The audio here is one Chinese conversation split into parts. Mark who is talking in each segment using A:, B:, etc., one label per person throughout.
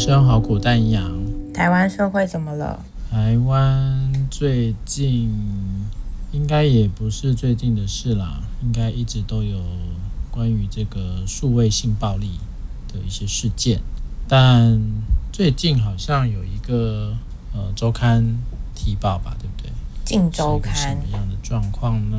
A: 生好苦但营养。
B: 台湾社会怎么了？
A: 台湾最近应该也不是最近的事啦，应该一直都有关于这个数位性暴力的一些事件。但最近好像有一个呃周刊提报吧，对不对？
B: 镜周刊
A: 什么样的状况呢？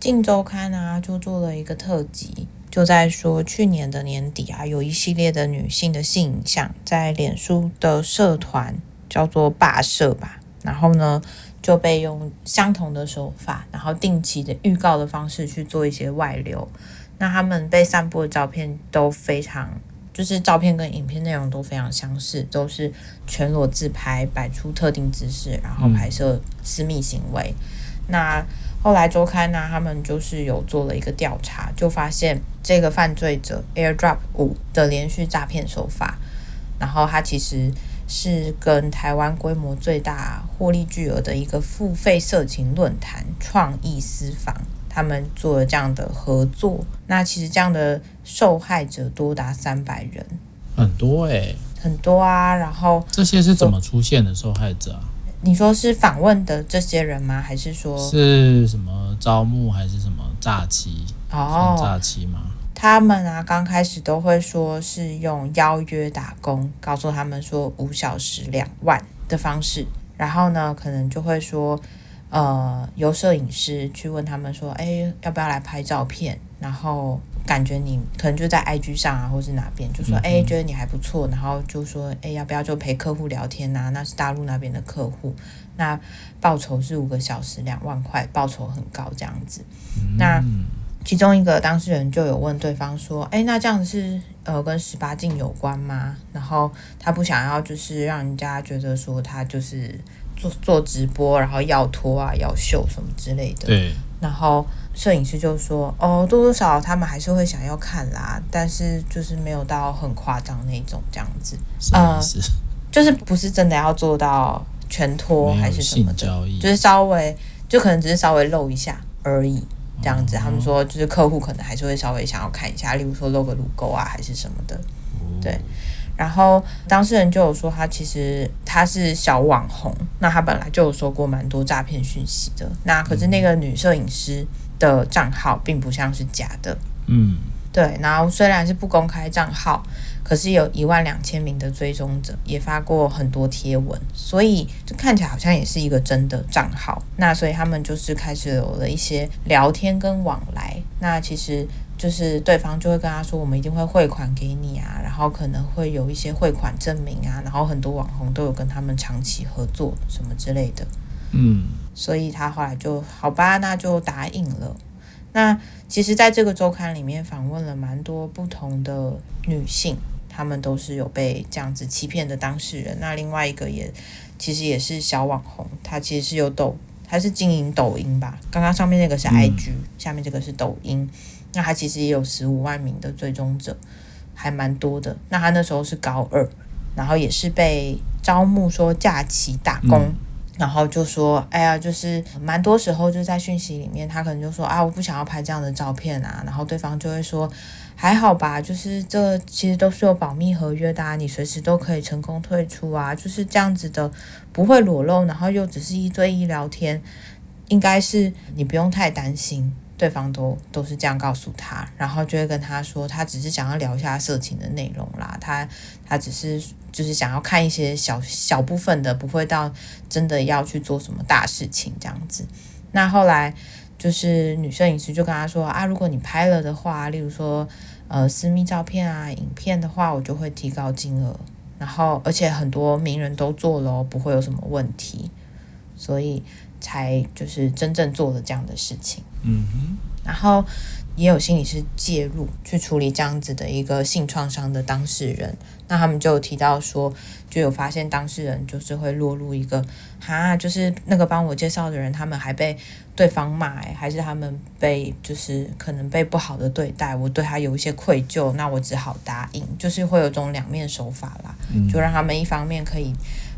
B: 镜周刊啊，就做了一个特辑。就在说，去年的年底啊，有一系列的女性的性影像在脸书的社团叫做“霸社”吧，然后呢就被用相同的手法，然后定期的预告的方式去做一些外流。那他们被散布的照片都非常，就是照片跟影片内容都非常相似，都是全裸自拍，摆出特定姿势，然后拍摄私密行为。嗯、那后来周刊呢，他们就是有做了一个调查，就发现这个犯罪者 AirDrop 五的连续诈骗手法，然后他其实是跟台湾规模最大、获利巨额的一个付费色情论坛创意私房，他们做了这样的合作。那其实这样的受害者多达三百人，
A: 很多诶、欸，
B: 很多啊。然后
A: 这些是怎么出现的受害者啊？
B: 你说是访问的这些人吗？还是说
A: 是什么招募，还是什么诈欺？哦，诈欺吗？
B: 他们啊，刚开始都会说是用邀约打工，告诉他们说五小时两万的方式，然后呢，可能就会说，呃，由摄影师去问他们说，哎，要不要来拍照片？然后。感觉你可能就在 IG 上啊，或是哪边，就说哎、觉得你还不错，然后就说哎，要不要就陪客户聊天呐、啊？那是大陆那边的客户，那报酬是五个小时两万块，报酬很高这样子。嗯、那其中一个当事人就有问对方说，哎，那这样子是呃跟十八禁有关吗？然后他不想要就是让人家觉得说他就是做做直播，然后要脱啊要秀什么之类的。
A: 对，
B: 然后。摄影师就说：“哦，多多少少他们还是会想要看啦，但是就是没有到很夸张那种这样子。
A: 呃，
B: 就是不是真的要做到全脱还是什么的，就是稍微就可能只是稍微露一下而已这样子。他们说就是客户可能还是会稍微想要看一下，例如说露个乳沟啊还是什么的。对，然后当事人就有说他其实他是小网红，那他本来就有说过蛮多诈骗讯息的。那可是那个女摄影师。”的账号并不像是假的，
A: 嗯，
B: 对。然后虽然是不公开账号，可是有一万两千名的追踪者，也发过很多贴文，所以就看起来好像也是一个真的账号。那所以他们就是开始有了一些聊天跟往来。那其实就是对方就会跟他说：“我们一定会汇款给你啊，然后可能会有一些汇款证明啊。”然后很多网红都有跟他们长期合作什么之类的，
A: 嗯。
B: 所以他后来就好吧，那就答应了。那其实，在这个周刊里面访问了蛮多不同的女性，她们都是有被这样子欺骗的当事人。那另外一个也其实也是小网红，她其实是有抖，她是经营抖音吧？刚刚上面那个是 IG，嗯，下面这个是抖音。那她其实也有十五万名的追踪者，还蛮多的。那她那时候是高二，然后也是被招募说假期打工。嗯然后就说，哎呀，就是蛮多时候就在讯息里面，他可能就说啊，我不想要拍这样的照片啊。然后对方就会说，还好吧，就是这其实都是有保密合约的啊，你随时都可以成功退出啊，就是这样子的，不会裸露，然后又只是一对一聊天，应该是你不用太担心。对方都都是这样告诉他，然后就会跟他说，他只是想要聊一下色情的内容啦，他他只是就是想要看一些小小部分的，不会到真的要去做什么大事情这样子。那后来就是女摄影师就跟他说啊，如果你拍了的话，例如说呃私密照片啊、影片的话，我就会提高金额，然后而且很多名人都做了，不会有什么问题，所以。才就是真正做了这样的事情，
A: 嗯哼，
B: 然后也有心理师介入去处理这样子的一个性创伤的当事人，那他们就有提到说，就有发现当事人就是会落入一个，哈，就是那个帮我介绍的人，他们还被对方骂，还是他们被就是可能被不好的对待，我对他有一些愧疚，那我只好答应，就是会有种两面手法啦，就让他们一方面可以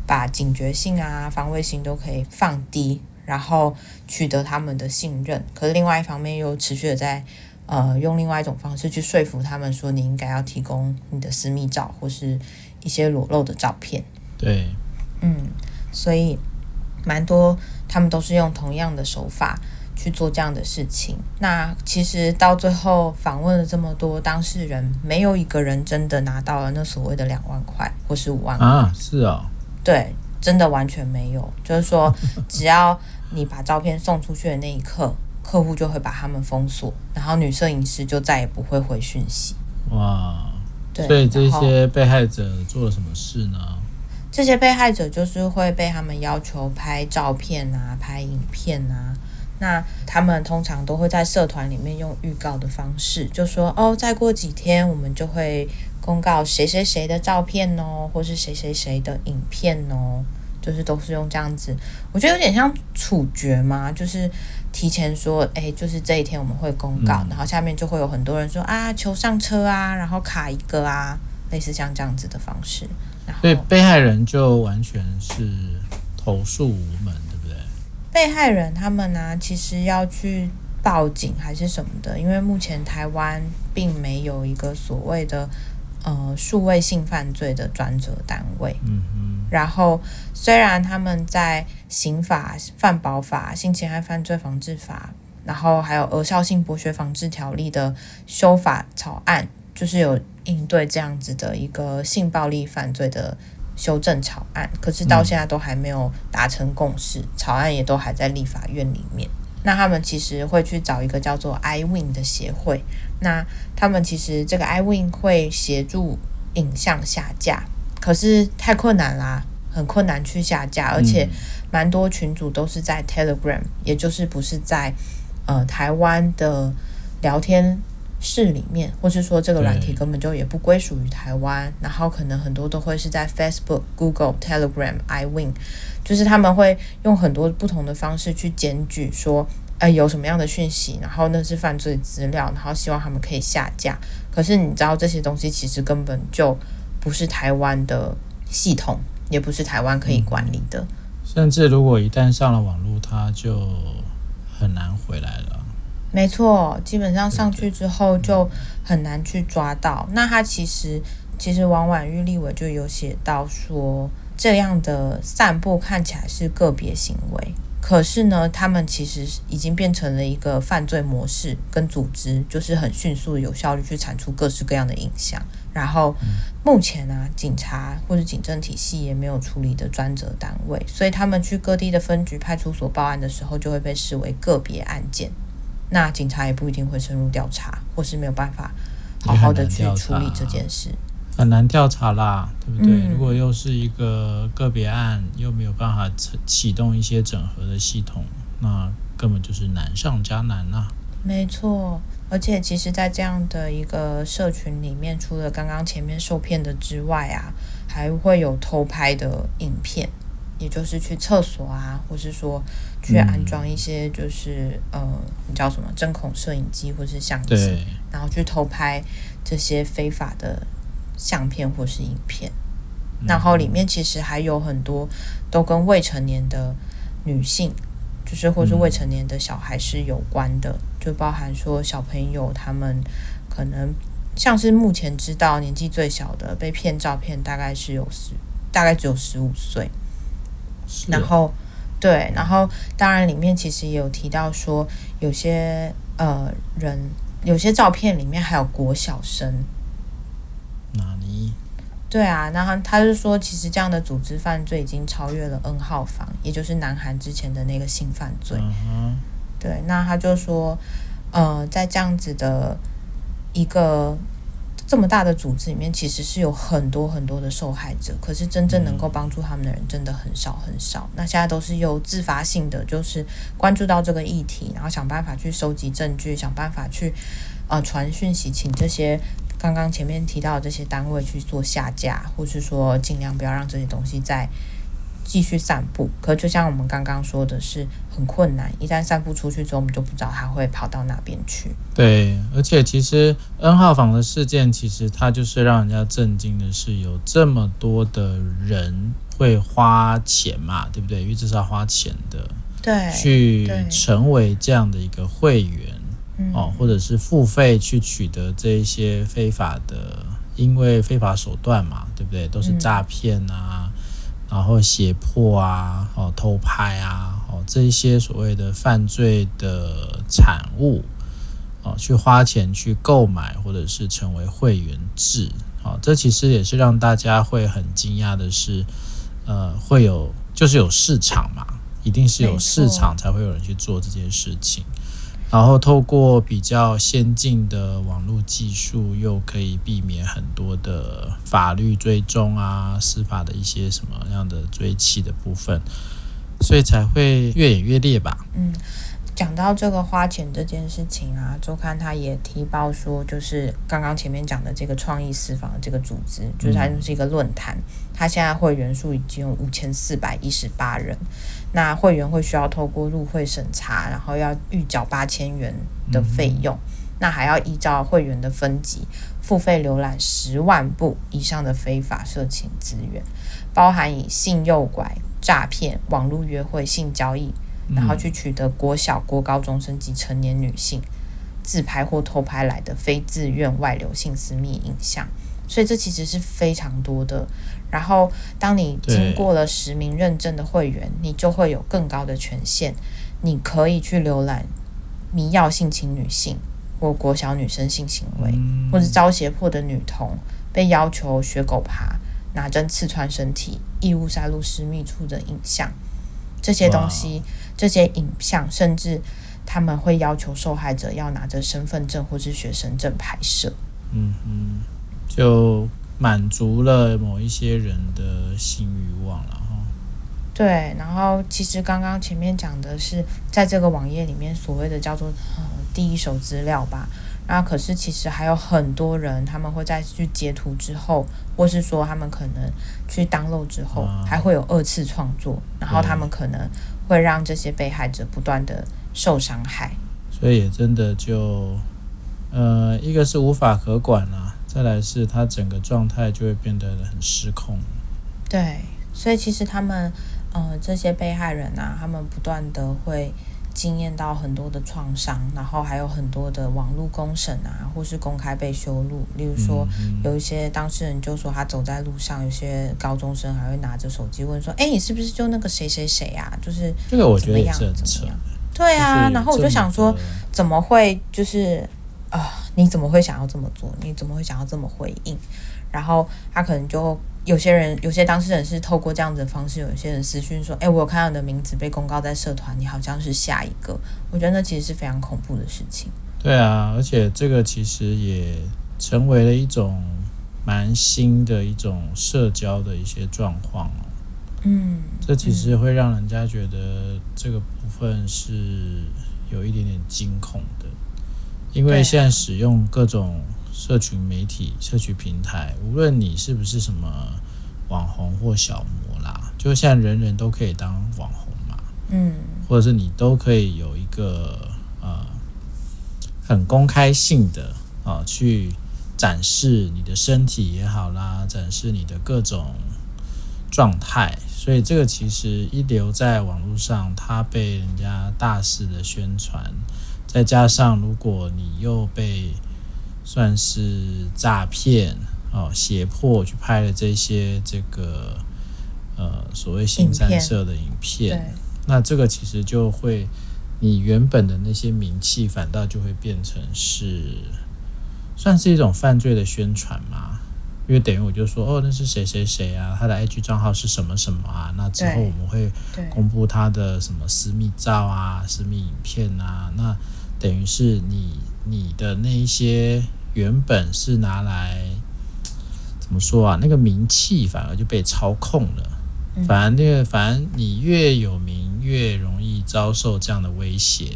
B: 把警觉性啊、防卫性都可以放低。然后取得他们的信任，可是另外一方面又持续的在，呃，用另外一种方式去说服他们说，你应该要提供你的私密照或是一些裸露的照片。
A: 对，
B: 嗯，所以蛮多他们都是用同样的手法去做这样的事情。那其实到最后访问了这么多当事人，没有一个人真的拿到了那所谓的两万块或是五万块
A: 啊？是啊、哦，
B: 对，真的完全没有。就是说，只要你把照片送出去的那一刻，客户就会把他们封锁，然后女摄影师就再也不会回讯息。
A: 哇，对，所以这些被害者做了什么事呢？
B: 这些被害者就是会被他们要求拍照片啊，拍影片啊。那他们通常都会在社团里面用预告的方式，就说哦，再过几天我们就会公告谁谁谁的照片哦，或是谁谁谁的影片哦，就是都是用这样子。我觉得有点像处决嘛，就是提前说，哎，就是这一天我们会公告，然后下面就会有很多人说啊，求上车啊，然后卡一个啊，类似像这样子的方式。
A: 所以被害人就完全是投诉无门，对不对？
B: 被害人他们呢、啊，其实要去报警还是什么的，因为目前台湾并没有一个所谓的呃数位性犯罪的专责单位。嗯嗯。然后虽然他们在刑法、犯保法、性侵害犯罪防治法，然后还有儿少性剥削防治条例的修法草案，就是有。应对这样子的一个性暴力犯罪的修正草案，可是到现在都还没有达成共识，草案也都还在立法院里面。那他们其实会去找一个叫做 iWin 的协会，那他们其实这个 iWin 会协助影像下架，可是太困难啦，很困难去下架，而且蛮多群组都是在 Telegram，也就是不是在呃台湾的聊天。室里面，或是说这个软体根本就也不归属于台湾，然后可能很多都会是在 Facebook、Google、Telegram、iWin，就是他们会用很多不同的方式去检举说，呃，有什么样的讯息，然后那是犯罪资料，然后希望他们可以下架。可是你知道这些东西其实根本就不是台湾的系统，也不是台湾可以管理的。
A: 甚至如果一旦上了网络，它就很难回来了。
B: 没错，基本上上去之后就很难去抓到。那他其实，其实王婉玉立委就有写到说，这样的散布看起来是个别行为，可是呢，他们其实已经变成了一个犯罪模式跟组织，就是很迅速有效率去产出各式各样的影像。然后目前呢、啊，警察或者警政体系也没有处理的专责单位，所以他们去各地的分局派出所报案的时候，就会被视为个别案件。那警察也不一定会深入调查，或是没有办法好好的去处理这件事，
A: 很难调查啦，对不对？嗯、如果又是一个个别案，又没有办法启动一些整合的系统，那根本就是难上加难啊。
B: 没错，而且其实，在这样的一个社群里面，除了刚刚前面受骗的之外啊，还会有偷拍的影片。也就是去厕所啊，或是说去安装一些就是、嗯、呃，你叫什么针孔摄影机或是相机，然后去偷拍这些非法的相片或是影片。嗯、然后里面其实还有很多都跟未成年的女性，就是或是未成年的小孩是有关的，嗯、就包含说小朋友他们可能像是目前知道年纪最小的被骗照片，大概是有十，大概只有十五岁。然后，对，然后当然里面其实也有提到说，有些呃人，有些照片里面还有国小生。对啊，然后他就说，其实这样的组织犯罪已经超越了 N 号房，也就是南韩之前的那个性犯罪。对，那他就说，呃，在这样子的一个。这么大的组织里面，其实是有很多很多的受害者，可是真正能够帮助他们的人真的很少很少。那现在都是有自发性的，就是关注到这个议题，然后想办法去收集证据，想办法去呃传讯息，请这些刚刚前面提到的这些单位去做下架，或是说尽量不要让这些东西再。继续散布，可就像我们刚刚说的是很困难。一旦散布出去之后，我们就不知道它会跑到哪边去。
A: 对，而且其实 N 号房的事件，其实它就是让人家震惊的是，有这么多的人会花钱嘛，对不对？因为这是要花钱的，
B: 对，
A: 去成为这样的一个会员哦，或者是付费去取得这一些非法的因为非法手段嘛，对不对？都是诈骗啊，嗯、然后胁迫啊，哦，偷拍啊，哦，这一些所谓的犯罪的产物，哦，去花钱去购买或者是成为会员制，哦，这其实也是让大家会很惊讶的是，呃，会有就是有市场嘛，一定是有市场才会有人去做这件事情。然后透过比较先进的网络技术，又可以避免很多的法律追踪啊、司法的一些什么样的追气的部分，所以才会越演越烈吧。
B: 嗯，讲到这个花钱这件事情啊，周刊他也提报说，就是刚刚前面讲的这个创意私房的这个组织，就是它就是一个论坛，它现在会员数已经有五千四百一十八人。那会员会需要透过入会审查，然后要预缴八千元的费用，那还要依照会员的分级付费浏览十万部以上的非法色情资源，包含以性诱拐、诈骗、网络约会、性交易，然后去取得国小、国高中生及成年女性自拍或偷拍来的非自愿外流性私密影像，所以这其实是非常多的。然后，当你经过了实名认证的会员，你就会有更高的权限，你可以去浏览迷药性侵女性或国小女生性行为，嗯、或者遭胁迫的女童被要求学狗爬、拿针刺穿身体、异物塞入私密处的影像。这些东西，这些影像，甚至他们会要求受害者要拿着身份证或是学生证拍摄。
A: 嗯嗯，就。满足了某一些人的性欲望了哈。
B: 对，然后其实刚刚前面讲的是在这个网页里面所谓的叫做呃第一手资料吧，那可是其实还有很多人他们会在去截图之后，或是说他们可能去 download 之后，还会有二次创作，然后他们可能会让这些被害者不断的受伤害。
A: 所以也真的就呃一个是无法可管了。再来是他整个状态就会变得很失控。
B: 对，所以其实他们，呃，这些被害人啊，他们不断的会经验到很多的创伤，然后还有很多的网络公审啊，或是公开被羞辱。例如说，有一些当事人就说他走在路上，有些高中生还会拿着手机问说：“哎，你是不是就那个谁谁谁啊？就是
A: 这个我觉得怎么样？
B: 对啊，然后我就想说，怎么会就是。啊、呃，你怎么会想要这么做？你怎么会想要这么回应？然后他可能就有些人，有些当事人是透过这样子的方式，有些人私讯说：“哎，我有看到你的名字被公告在社团，你好像是下一个。”我觉得那其实是非常恐怖的事情。
A: 对啊，而且这个其实也成为了一种蛮新的一种社交的一些状况哦。
B: 嗯，
A: 这其实会让人家觉得这个部分是有一点点惊恐的。因为现在使用各种社群媒体、社群平台，无论你是不是什么网红或小模啦，就现在人人都可以当网红嘛，
B: 嗯，
A: 或者是你都可以有一个呃很公开性的啊、呃、去展示你的身体也好啦，展示你的各种状态，所以这个其实一留在网络上，它被人家大肆的宣传。再加上，如果你又被算是诈骗哦、胁迫去拍了这些这个呃所谓性三色的影片，那这个其实就会，你原本的那些名气反倒就会变成是算是一种犯罪的宣传嘛。因为等于我就说哦，那是谁谁谁啊？他的 IG 账号是什么什么啊？那之后我们会公布他的什么私密照啊、私密影片啊？那等于是你你的那一些原本是拿来怎么说啊？那个名气反而就被操控了。反而那个，反而你越有名，越容易遭受这样的威胁，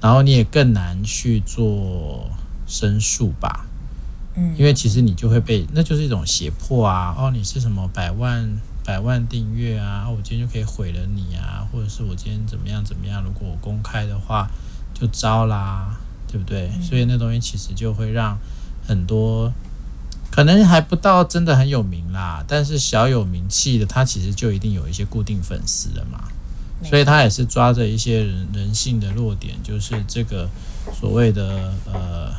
A: 然后你也更难去做申诉吧。嗯，因为其实你就会被，那就是一种胁迫啊！哦，你是什么百万百万订阅啊？哦，我今天就可以毁了你啊！或者是我今天怎么样怎么样？如果我公开的话，就糟啦，对不对？所以那东西其实就会让很多可能还不到真的很有名啦，但是小有名气的，他其实就一定有一些固定粉丝的嘛。所以他也是抓着一些人人性的弱点，就是这个所谓的呃，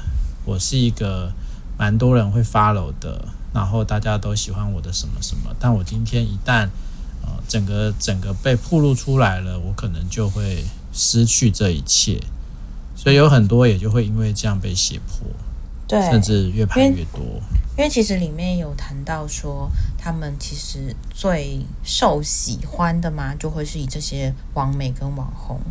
A: 我是一个。蛮多人会 follow 的，然后大家都喜欢我的什么什么，但我今天一旦呃整个整个被暴露出来了，我可能就会失去这一切，所以有很多也就会因为这样被胁迫，
B: 对，
A: 甚至越拍越多。
B: 因为其实里面有谈到说，他们其实最受喜欢的嘛，就会是以这些网美跟网红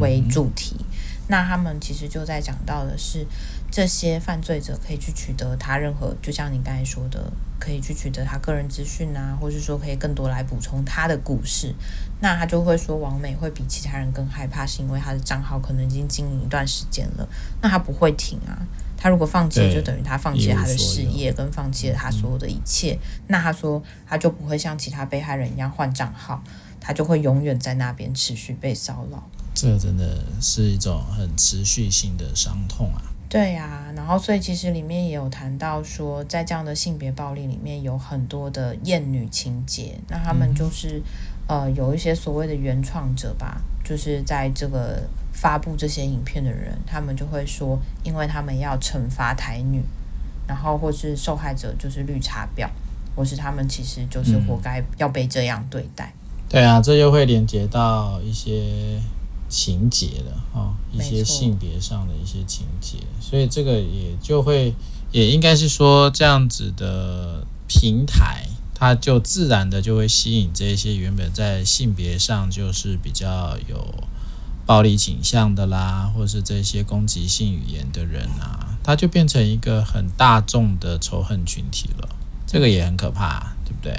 B: 为主题。嗯、那他们其实就在讲到的是，这些犯罪者可以去取得他任何，就像你刚才说的，可以去取得他个人资讯啊，或是说可以更多来补充他的故事。那他就会说，王美会比其他人更害怕，是因为他的账号可能已经经营一段时间了，那他不会停啊。他如果放弃了，就等于他放弃了他的事业，跟放弃了他所有的一切。那他说，他就不会像其他被害人一样换账号，他就会永远在那边持续被骚扰。
A: 这真的是一种很持续性的伤痛啊！
B: 对呀，然后所以其实里面也有谈到说，在这样的性别暴力里面有很多的厌女情节。那他们就是呃有一些所谓的原创者吧，就是在这个。发布这些影片的人，他们就会说，因为他们要惩罚台女，然后或是受害者就是绿茶婊，或是他们其实就是活该要被这样对待。
A: 嗯、对啊，这又会连接到一些情节的啊，一些性别上的一些情节，所以这个也就会，也应该是说这样子的平台，它就自然的就会吸引这些原本在性别上就是比较有。暴力倾向的啦，或是这些攻击性语言的人啊，它就变成一个很大众的仇恨群体了。这个也很可怕，对不对？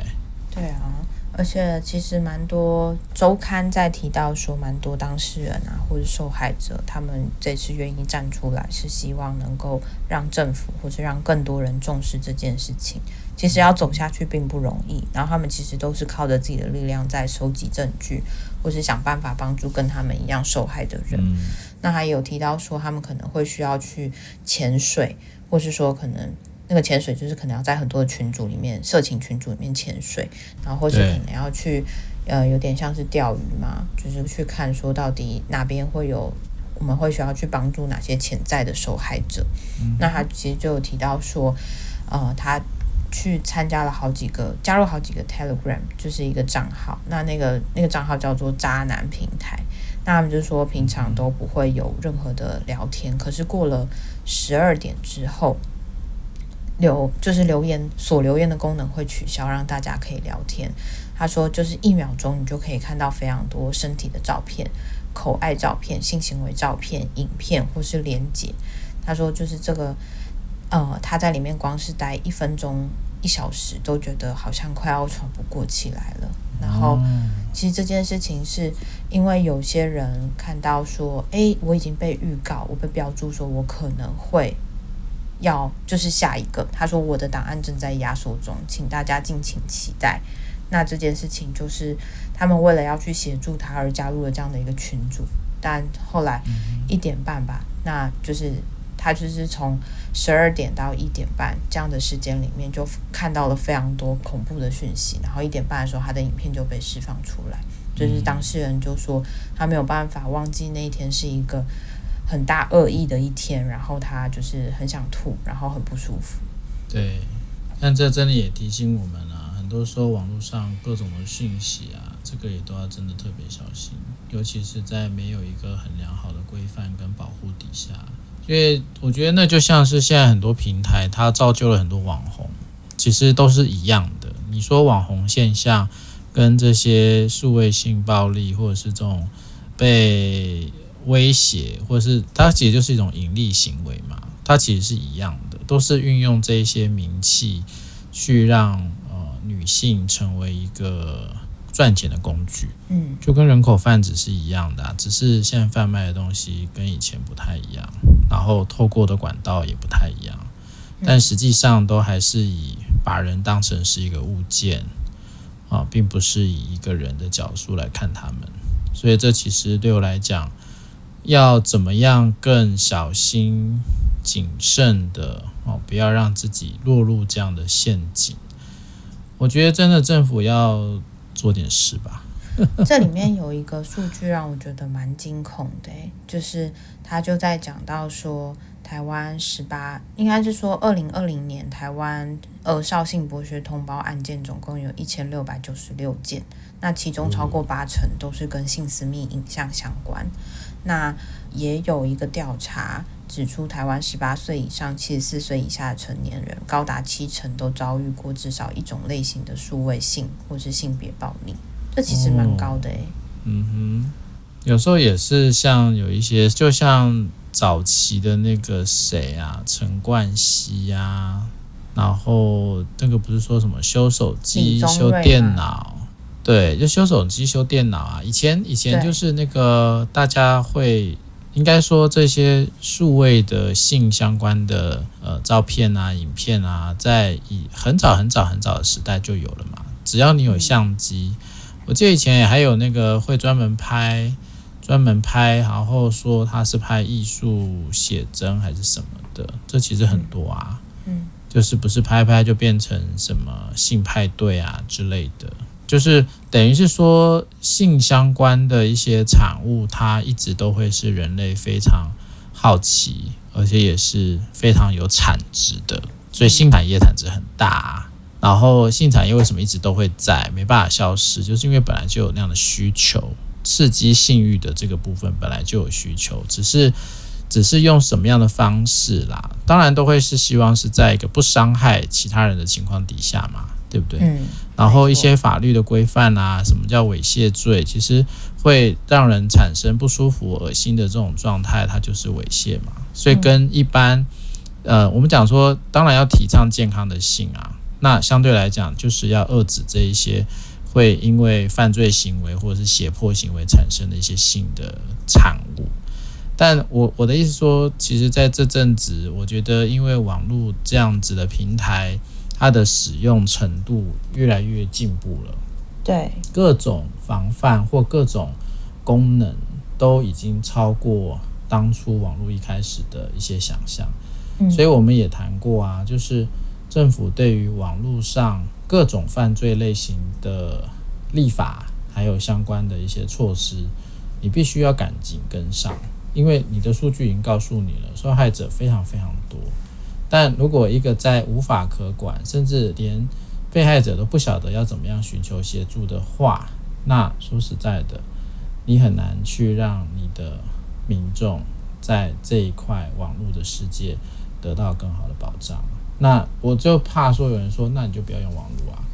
B: 对啊，而且其实蛮多周刊在提到说，蛮多当事人啊，或者受害者，他们这次愿意站出来，是希望能够让政府或者让更多人重视这件事情。其实要走下去并不容易，然后他们其实都是靠着自己的力量在收集证据，或是想办法帮助跟他们一样受害的人。嗯、那还有提到说，他们可能会需要去潜水，或是说可能那个潜水就是可能要在很多的群组里面、色情群组里面潜水，然后或是可能要去呃，有点像是钓鱼嘛，就是去看说到底哪边会有，我们会需要去帮助哪些潜在的受害者。嗯、那他其实就有提到说，呃，他。去参加了好几个，加入好几个 Telegram，就是一个账号。那那个那个账号叫做“渣男平台”。那他们就说平常都不会有任何的聊天，可是过了十二点之后，留就是留言所留言的功能会取消，让大家可以聊天。他说就是一秒钟你就可以看到非常多身体的照片、口爱照片、性行为照片、影片或是连接。他说就是这个。呃，他在里面光是待一分钟、一小时，都觉得好像快要喘不过气来了。然后，其实这件事情是因为有些人看到说，诶，我已经被预告，我被标注说我可能会要就是下一个。他说我的档案正在压缩中，请大家敬请期待。那这件事情就是他们为了要去协助他而加入了这样的一个群组，但后来一点半吧，那就是。他就是从十二点到一点半这样的时间里面，就看到了非常多恐怖的讯息。然后一点半的时候，他的影片就被释放出来。就是当事人就说，他没有办法忘记那一天是一个很大恶意的一天，然后他就是很想吐，然后很不舒服。
A: 对，但这真的也提醒我们啊，很多时候网络上各种的讯息啊，这个也都要真的特别小心，尤其是在没有一个很良好的规范跟保护底下。因为我觉得那就像是现在很多平台，它造就了很多网红，其实都是一样的。你说网红现象跟这些数位性暴力，或者是这种被威胁，或者是它其实就是一种盈利行为嘛，它其实是一样的，都是运用这一些名气去让呃女性成为一个。赚钱的工具，嗯，就跟人口贩子是一样的啊，只是现在贩卖的东西跟以前不太一样，然后透过的管道也不太一样，但实际上都还是以把人当成是一个物件啊，并不是以一个人的角度来看他们，所以这其实对我来讲，要怎么样更小心谨慎的哦，不要让自己落入这样的陷阱。我觉得真的政府要。做点事吧。
B: 这里面有一个数据让我觉得蛮惊恐的，就是他就在讲到说，台湾十八，应该是说二零二零年台湾呃少性剥削通报案件总共有一千六百九十六件，那其中超过八成都是跟性私密影像相关。那也有一个调查指出，台湾十八岁以上、七十四岁以下的成年人，高达七成都遭遇过至少一种类型的数位性或是性别暴力，这其实蛮高的诶、欸。
A: 嗯哼，有时候也是像有一些，就像早期的那个谁啊，陈冠希啊，然后那个不是说什么修手机、修电脑。对，就修手机、修电脑啊。以前以前就是那个大家会应该说这些数位的性相关的呃照片啊、影片啊，在以很早很早很早的时代就有了嘛。只要你有相机，我记得以前也还有那个会专门拍专门拍，然后说他是拍艺术写真还是什么的，这其实很多啊。嗯，就是不是拍拍就变成什么性派对啊之类的。就是等于是说，性相关的一些产物，它一直都会是人类非常好奇，而且也是非常有产值的。所以性产业产值很大。然后性产业为什么一直都会在，没办法消失，就是因为本来就有那样的需求，刺激性欲的这个部分本来就有需求，只是只是用什么样的方式啦。当然都会是希望是在一个不伤害其他人的情况底下嘛。对不对？嗯，然后一些法律的规范啊，什么叫猥亵罪，其实会让人产生不舒服、恶心的这种状态，它就是猥亵嘛。所以跟一般，呃，我们讲说，当然要提倡健康的性啊，那相对来讲，就是要遏制这一些会因为犯罪行为或者是胁迫行为产生的一些性的产物。但我我的意思说，其实在这阵子，我觉得因为网络这样子的平台。它的使用程度越来越进步了，
B: 对，
A: 各种防范或各种功能都已经超过当初网络一开始的一些想象，嗯，所以我们也谈过啊，就是政府对于网络上各种犯罪类型的立法，还有相关的一些措施，你必须要赶紧跟上，因为你的数据已经告诉你了，受害者非常非常多。但如果一个在无法可管，甚至连被害者都不晓得要怎么样寻求协助的话，那说实在的，你很难去让你的民众在这一块网络的世界得到更好的保障。那我就怕说有人说，那你就不要用网络啊？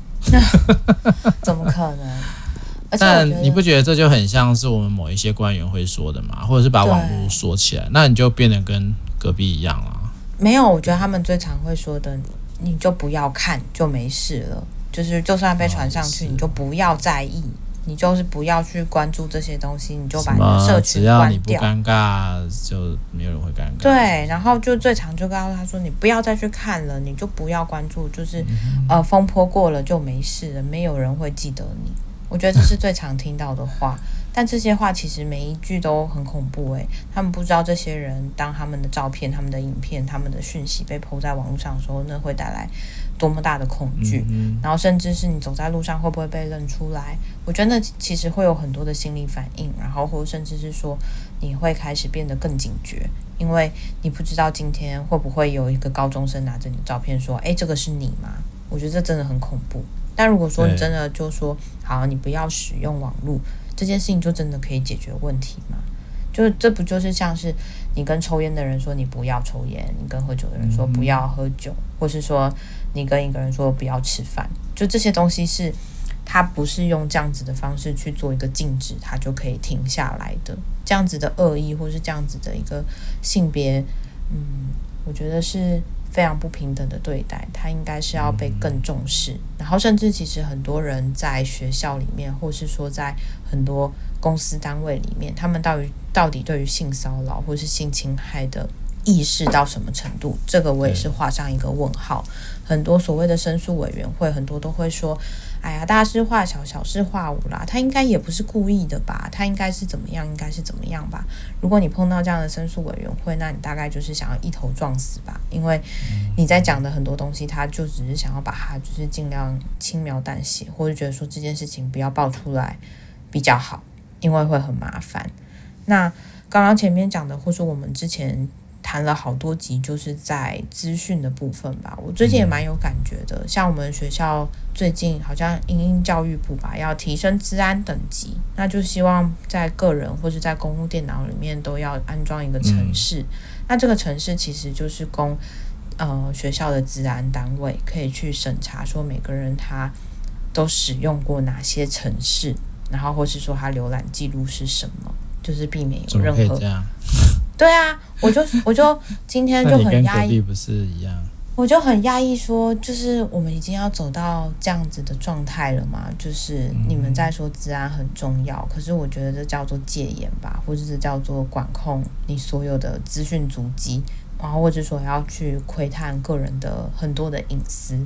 B: 怎么可能？
A: 但你不觉得这就很像是我们某一些官员会说的吗？或者是把网络锁起来，那你就变得跟隔壁一样了。
B: 没有，我觉得他们最常会说的，你就不要看，就没事了。就是就算被传上去，你就不要在意，你就是不要去关注这些东西，你就把你的社群关掉。只要你不
A: 尴尬，就没有人会尴尬。
B: 对，然后就最常就告诉他说，你不要再去看了，你就不要关注，就是呃风波过了就没事了，没有人会记得你。我觉得这是最常听到的话。但这些话其实每一句都很恐怖诶，他们不知道这些人当他们的照片、他们的影片、他们的讯息被 po 在网络上的时候，那会带来多么大的恐惧。然后甚至是你走在路上会不会被认出来？我觉得那其实会有很多的心理反应，然后或甚至是说你会开始变得更警觉，因为你不知道今天会不会有一个高中生拿着你的照片说：“诶，这个是你吗？”我觉得这真的很恐怖。但如果说你真的就说好，你不要使用网络。这件事情就真的可以解决问题吗？就这不就是像是你跟抽烟的人说你不要抽烟，你跟喝酒的人说不要喝酒，或是说你跟一个人说不要吃饭，就这些东西是他不是用这样子的方式去做一个禁止，他就可以停下来的。这样子的恶意，或是这样子的一个性别，嗯，我觉得是。非常不平等的对待，他应该是要被更重视。然后，甚至其实很多人在学校里面，或是说在很多公司单位里面，他们到底到底对于性骚扰或是性侵害的意识到什么程度？这个我也是画上一个问号。很多所谓的申诉委员会，很多都会说。哎呀，大事化小，小事化无啦。他应该也不是故意的吧？他应该是怎么样？应该是怎么样吧？如果你碰到这样的申诉委员会，那你大概就是想要一头撞死吧？因为你在讲的很多东西，他就只是想要把它就是尽量轻描淡写，或者觉得说这件事情不要爆出来比较好，因为会很麻烦。那刚刚前面讲的，或是我们之前。谈了好多集，就是在资讯的部分吧。我最近也蛮有感觉的，像我们学校最近好像因应教育部吧，要提升治安等级，那就希望在个人或是在公务电脑里面都要安装一个城市。那这个城市其实就是供呃学校的治安单位可以去审查，说每个人他都使用过哪些程式，然后或是说他浏览记录是什么。就是避免有任何，对啊，我就我就今天就很压抑，
A: 不是一样？
B: 我就很压抑，说就是我们已经要走到这样子的状态了嘛？就是你们在说治安很重要，可是我觉得这叫做戒严吧，或者是叫做管控你所有的资讯足迹，然后或者说要去窥探个人的很多的隐私。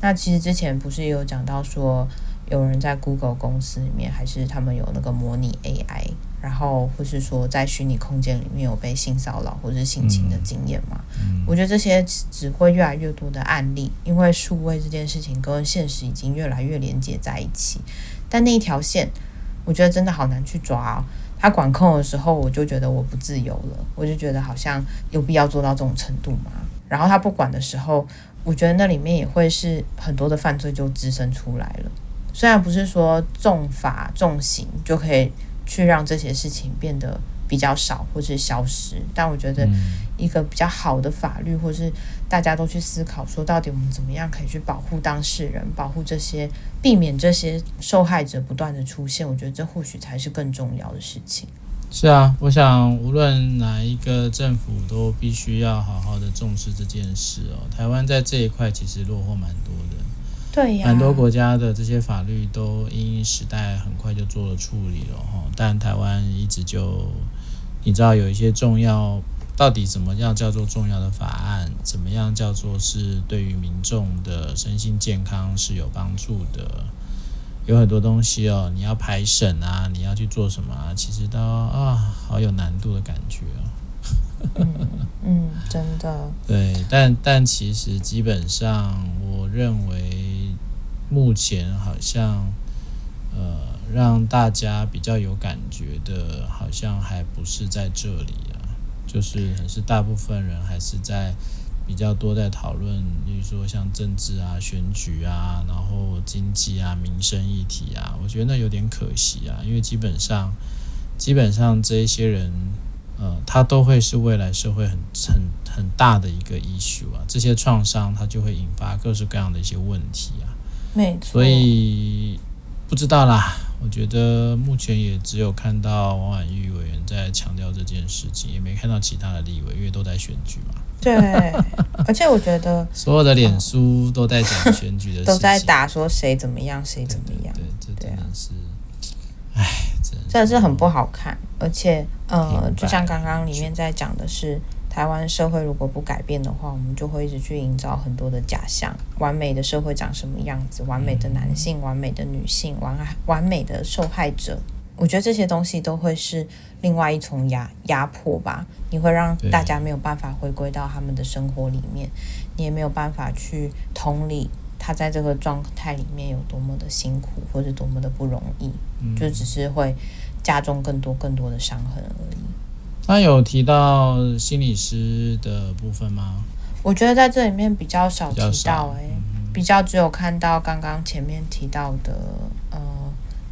B: 那其实之前不是也有讲到说，有人在 Google 公司里面，还是他们有那个模拟 AI。然后，或是说在虚拟空间里面有被性骚扰或者是性侵的经验嘛？嗯，我觉得这些只会越来越多的案例，因为数位这件事情跟现实已经越来越连接在一起。但那一条线，我觉得真的好难去抓哦。他管控的时候，我就觉得我不自由了，我就觉得好像有必要做到这种程度嘛。然后他不管的时候，我觉得那里面也会是很多的犯罪就滋生出来了。虽然不是说重罚重刑就可以。去让这些事情变得比较少或是消失，但我觉得一个比较好的法律，或是大家都去思考说，到底我们怎么样可以去保护当事人，保护这些，避免这些受害者不断的出现，我觉得这或许才是更重要的事情。
A: 是啊，我想无论哪一个政府都必须要好好的重视这件事哦。台湾在这一块其实落后蛮多的。
B: 对呀，
A: 很多国家的这些法律都因时代很快就做了处理了哈，但台湾一直就，你知道有一些重要，到底怎么样叫做重要的法案，怎么样叫做是对于民众的身心健康是有帮助的，有很多东西哦，你要排审啊，你要去做什么啊，其实都啊好有难度的感觉哦。
B: 嗯，嗯，真的。
A: 对，但但其实基本上，我认为目前好像，呃，让大家比较有感觉的，好像还不是在这里啊，就是是大部分人还是在比较多在讨论，比如说像政治啊、选举啊，然后经济啊、民生议题啊，我觉得那有点可惜啊，因为基本上，基本上这一些人。呃，它都会是未来社会很很很大的一个 issue 啊，这些创伤它就会引发各式各样的一些问题啊。
B: 没错。
A: 所以不知道啦，我觉得目前也只有看到王婉玉委员在强调这件事情，也没看到其他的立委，因为都在选举嘛。
B: 对，而且我觉得
A: 所有的脸书都在讲选举的事情，
B: 都在打说谁怎么样，谁怎么样。
A: 对，对，对，这真的是，
B: 真的是很不好看。而且，呃，就像刚刚里面在讲的是，台湾社会如果不改变的话，我们就会一直去营造很多的假象，完美的社会长什么样子，完美的男性，完美的女性，完完美的受害者。我觉得这些东西都会是另外一重压压迫吧，你会让大家没有办法回归到他们的生活里面，你也没有办法去同理他在这个状态里面有多么的辛苦，或者多么的不容易，就只是会。加重更多更多的伤痕而已。
A: 他有提到心理师的部分吗？
B: 我觉得在这里面比较少提到，诶，
A: 嗯、
B: 比较只有看到刚刚前面提到的，呃，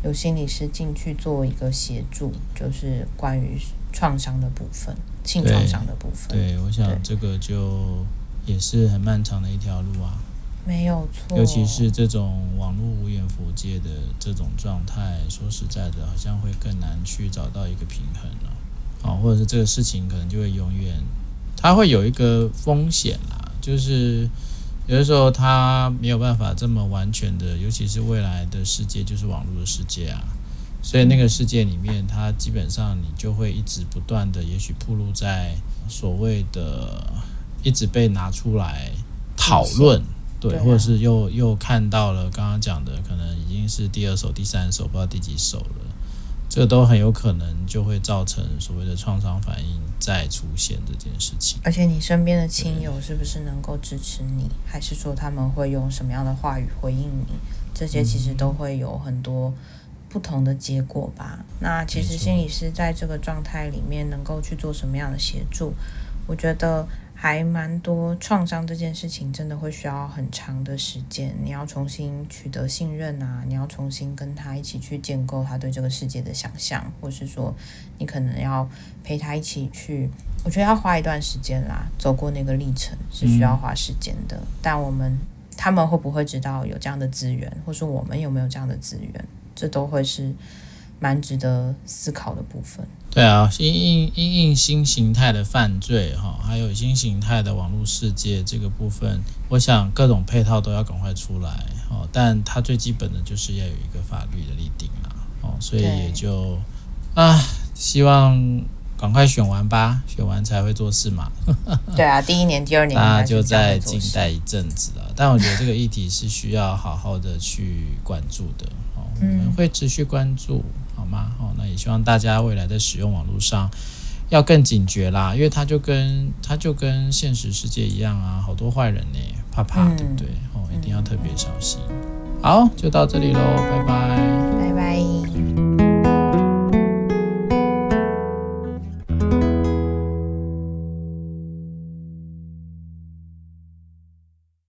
B: 有心理师进去做一个协助，就是关于创伤的部分，性创伤的部分。
A: 对，我想这个就也是很漫长的一条路啊。
B: 没有错，
A: 尤其是这种网络无远弗届的这种状态，说实在的，好像会更难去找到一个平衡了，啊，或者是这个事情可能就会永远，它会有一个风险啦，就是有的时候它没有办法这么完全的，尤其是未来的世界就是网络的世界啊，所以那个世界里面，它基本上你就会一直不断的，也许暴露在所谓的一直被拿出来讨论。对，或者是又又看到了刚刚讲的，可能已经是第二首、第三首，不知道第几首了。这个都很有可能就会造成所谓的创伤反应再出现这件事情。
B: 而且你身边的亲友是不是能够支持你，还是说他们会用什么样的话语回应你？这些其实都会有很多不同的结果吧。那其实心理师在这个状态里面能够去做什么样的协助？我觉得还蛮多创伤这件事情，真的会需要很长的时间。你要重新取得信任啊，你要重新跟他一起去建构他对这个世界的想象，或是说你可能要陪他一起去。我觉得要花一段时间啦，走过那个历程是需要花时间的。但我们他们会不会知道有这样的资源，或是我们有没有这样的资源，这都会是蛮值得思考的部分。
A: 对啊，因应因应新形态的犯罪哈，还有新形态的网络世界这个部分，我想各种配套都要赶快出来哦。但它最基本的就是要有一个法律的立定啦哦，所以也就啊，希望。赶快选完吧，选完才会做事嘛。
B: 对啊，第一年、第二年，
A: 大家就再静待一阵子了。但我觉得这个议题是需要好好的去关注的。哦，我们会持续关注，好那也希望大家未来在使用网络上要更警觉啦，因为它就跟它就跟现实世界一样啊，好多坏人呢，怕怕，对不对？哦，一定要特别小心。好，就到这里喽，拜拜。